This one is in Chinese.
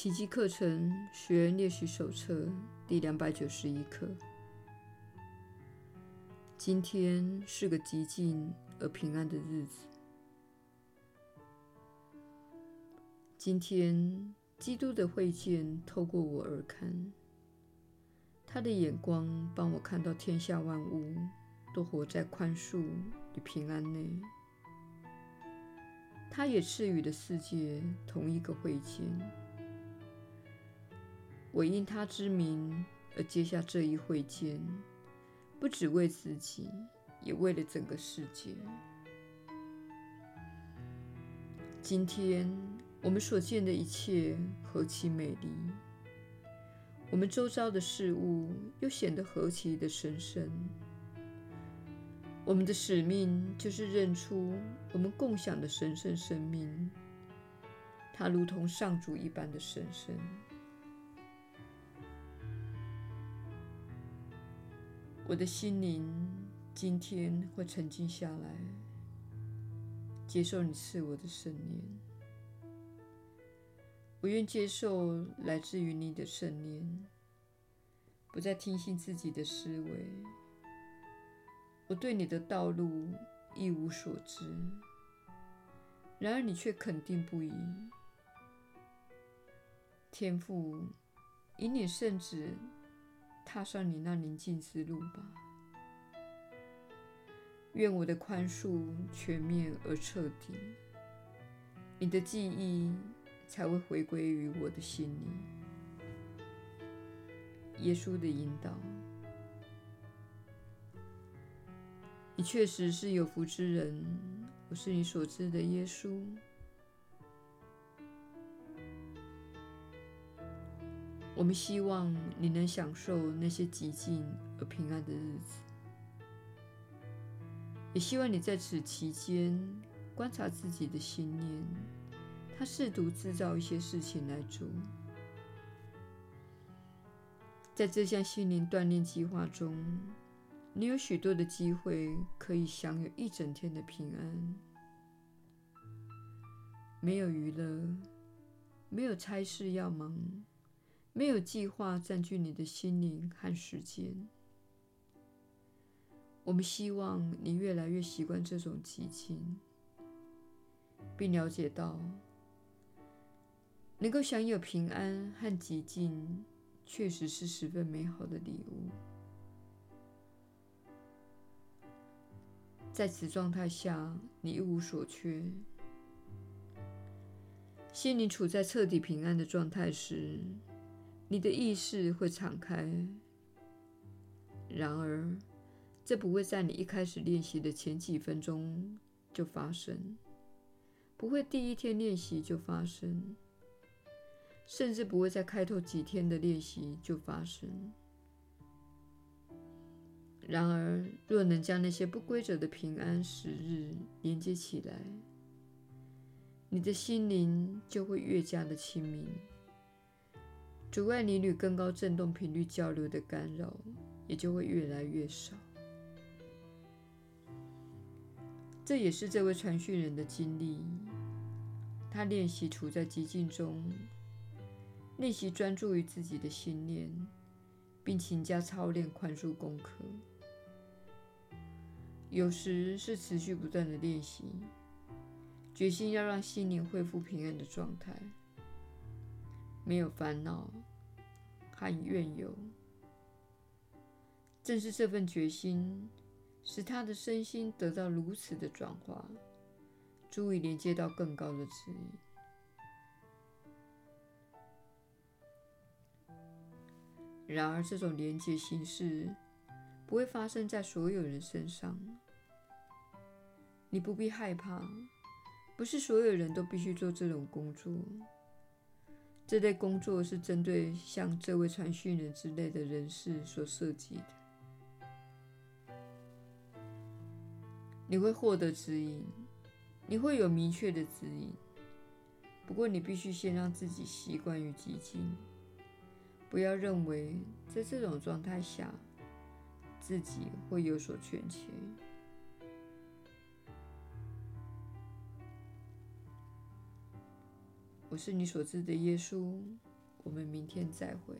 奇迹课程学员练习手册第两百九十一课。今天是个寂静而平安的日子。今天，基督的会见透过我而看，他的眼光帮我看到天下万物都活在宽恕与平安内。他也赐予了世界同一个会见。我因他之名而接下这一慧见，不只为自己，也为了整个世界。今天我们所见的一切何其美丽，我们周遭的事物又显得何其的神圣。我们的使命就是认出我们共享的神圣生命，它如同上主一般的神圣。我的心灵今天会沉静下来，接受你赐我的圣念。我愿接受来自于你的圣念，不再听信自己的思维。我对你的道路一无所知，然而你却肯定不移。天父，引领圣子。踏上你那宁静之路吧。愿我的宽恕全面而彻底，你的记忆才会回归于我的心里。耶稣的引导，你确实是有福之人。我是你所知的耶稣。我们希望你能享受那些寂静而平安的日子，也希望你在此期间观察自己的心念，他试图制造一些事情来做。在这项心灵锻炼计划中，你有许多的机会可以享有一整天的平安，没有娱乐，没有差事要忙。没有计划占据你的心灵和时间。我们希望你越来越习惯这种寂静，并了解到，能够享有平安和寂静，确实是十分美好的礼物。在此状态下，你一无所缺。心灵处在彻底平安的状态时，你的意识会敞开，然而，这不会在你一开始练习的前几分钟就发生，不会第一天练习就发生，甚至不会在开头几天的练习就发生。然而，若能将那些不规则的平安时日连接起来，你的心灵就会越加的清明。阻碍你与更高振动频率交流的干扰也就会越来越少。这也是这位传讯人的经历。他练习处在寂静中，练习专注于自己的心念，并勤加操练宽恕功课。有时是持续不断的练习，决心要让心灵恢复平安的状态。没有烦恼和怨尤，正是这份决心，使他的身心得到如此的转化，足以连接到更高的指引。然而，这种连接形式不会发生在所有人身上。你不必害怕，不是所有人都必须做这种工作。这类工作是针对像这位传讯人之类的人士所设计的。你会获得指引，你会有明确的指引。不过，你必须先让自己习惯于寂静，不要认为在这种状态下自己会有所欠缺。我是你所知的耶稣。我们明天再会。